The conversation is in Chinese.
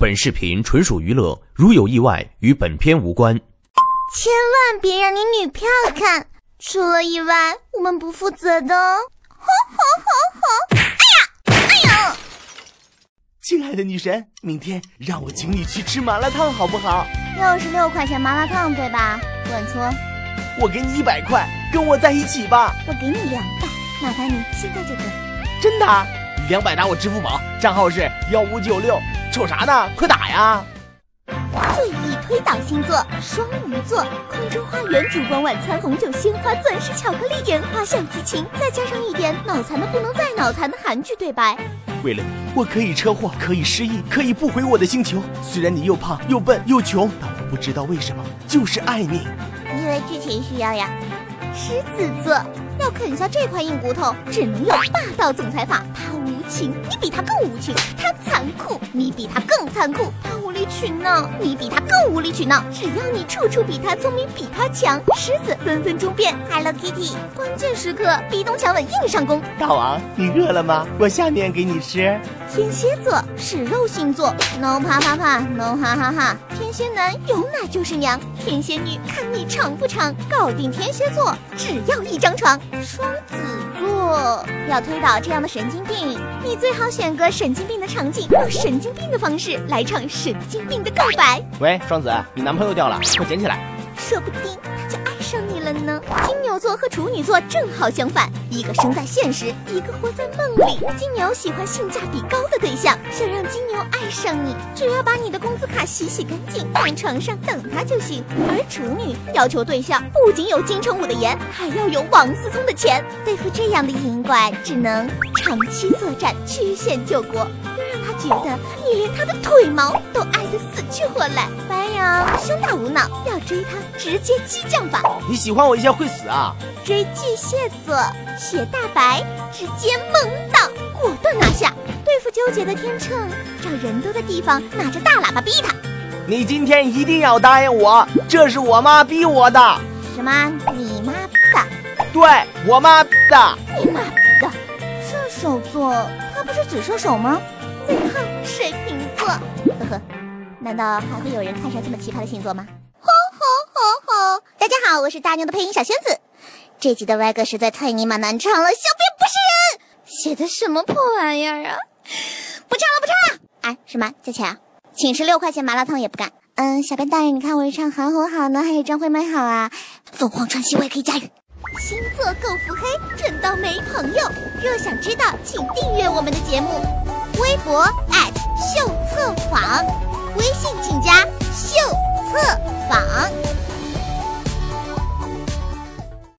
本视频纯属娱乐，如有意外，与本片无关。千万别让你女票看，出了意外，我们不负责的哦。吼吼吼吼！哎呀，哎呀！亲爱的女神，明天让我请你去吃麻辣烫好不好？六十六块钱麻辣烫，对吧？晚搓，我给你一百块，跟我在一起吧。我给你两百，麻烦你现在就给。真的？两百打我支付宝，账号是幺五九六。瞅啥呢？快打呀！最易推倒星座双鱼座，空中花园烛光晚餐，红酒鲜花钻石巧克力烟花小激情，再加上一点脑残的不能再脑残的韩剧对白。为了你，我可以车祸，可以失忆，可以不回我的星球。虽然你又胖又笨又穷，但我不知道为什么，就是爱你。因为剧情需要呀？狮子座要啃下这块硬骨头，只能用霸道总裁法。他无情，你比他更无情；他残酷，你比他更残酷；他无理取闹，你比他更无理取闹。只要你处处比他聪明，比他强，狮子分分钟变 Hello Kitty。关键时刻壁咚强吻硬上弓。大王，你饿了吗？我下面给你吃。天蝎座是肉星座，no 啪啪啪，no 哈哈哈。天蝎男有奶就是娘，天蝎女看你长不长，搞定天蝎座只要一张床。双子座要推倒这样的神经病，你最好选个神经病的场景，用神经病的方式来唱神经病的告白。喂，双子，你男朋友掉了，快捡起来。说不定了呢。金牛座和处女座正好相反，一个生在现实，一个活在梦里。金牛喜欢性价比高的对象，想让金牛爱上你，只要把你的工资卡洗洗干净，放床上等他就行。而处女要求对象不仅有金城武的颜，还要有王思聪的钱。对付这样的异淫怪，只能长期作战，曲线救国。要让他觉得你连他的腿毛都爱得死去活来。白羊胸大无脑，要追他直接激将法。你喜欢我一下会死啊？追巨蟹座，写大白，直接猛挡，果断拿下。对付纠结的天秤，找人多的地方，拿着大喇叭逼他。你今天一定要答应我，这是我妈逼我的。什么？你妈逼的？对我妈逼的。你妈手座，他不是只射手吗？最后，水瓶座，呵呵，难道还会有人看上这么奇葩的星座吗？吼吼吼吼！大家好，我是大牛的配音小仙子。这集的歪歌实在太尼玛难唱了，小编不是人，写的什么破玩意儿啊！不唱了，不唱了！哎，什么加钱？请吃六块钱麻辣烫也不干。嗯，小编大人，你看我是唱韩红好呢，还是张惠妹好啊？凤凰传奇我也可以驾驭。星座够腹黑，蠢到没朋友。若想知道，请订阅我们的节目，微博秀策房，微信请加。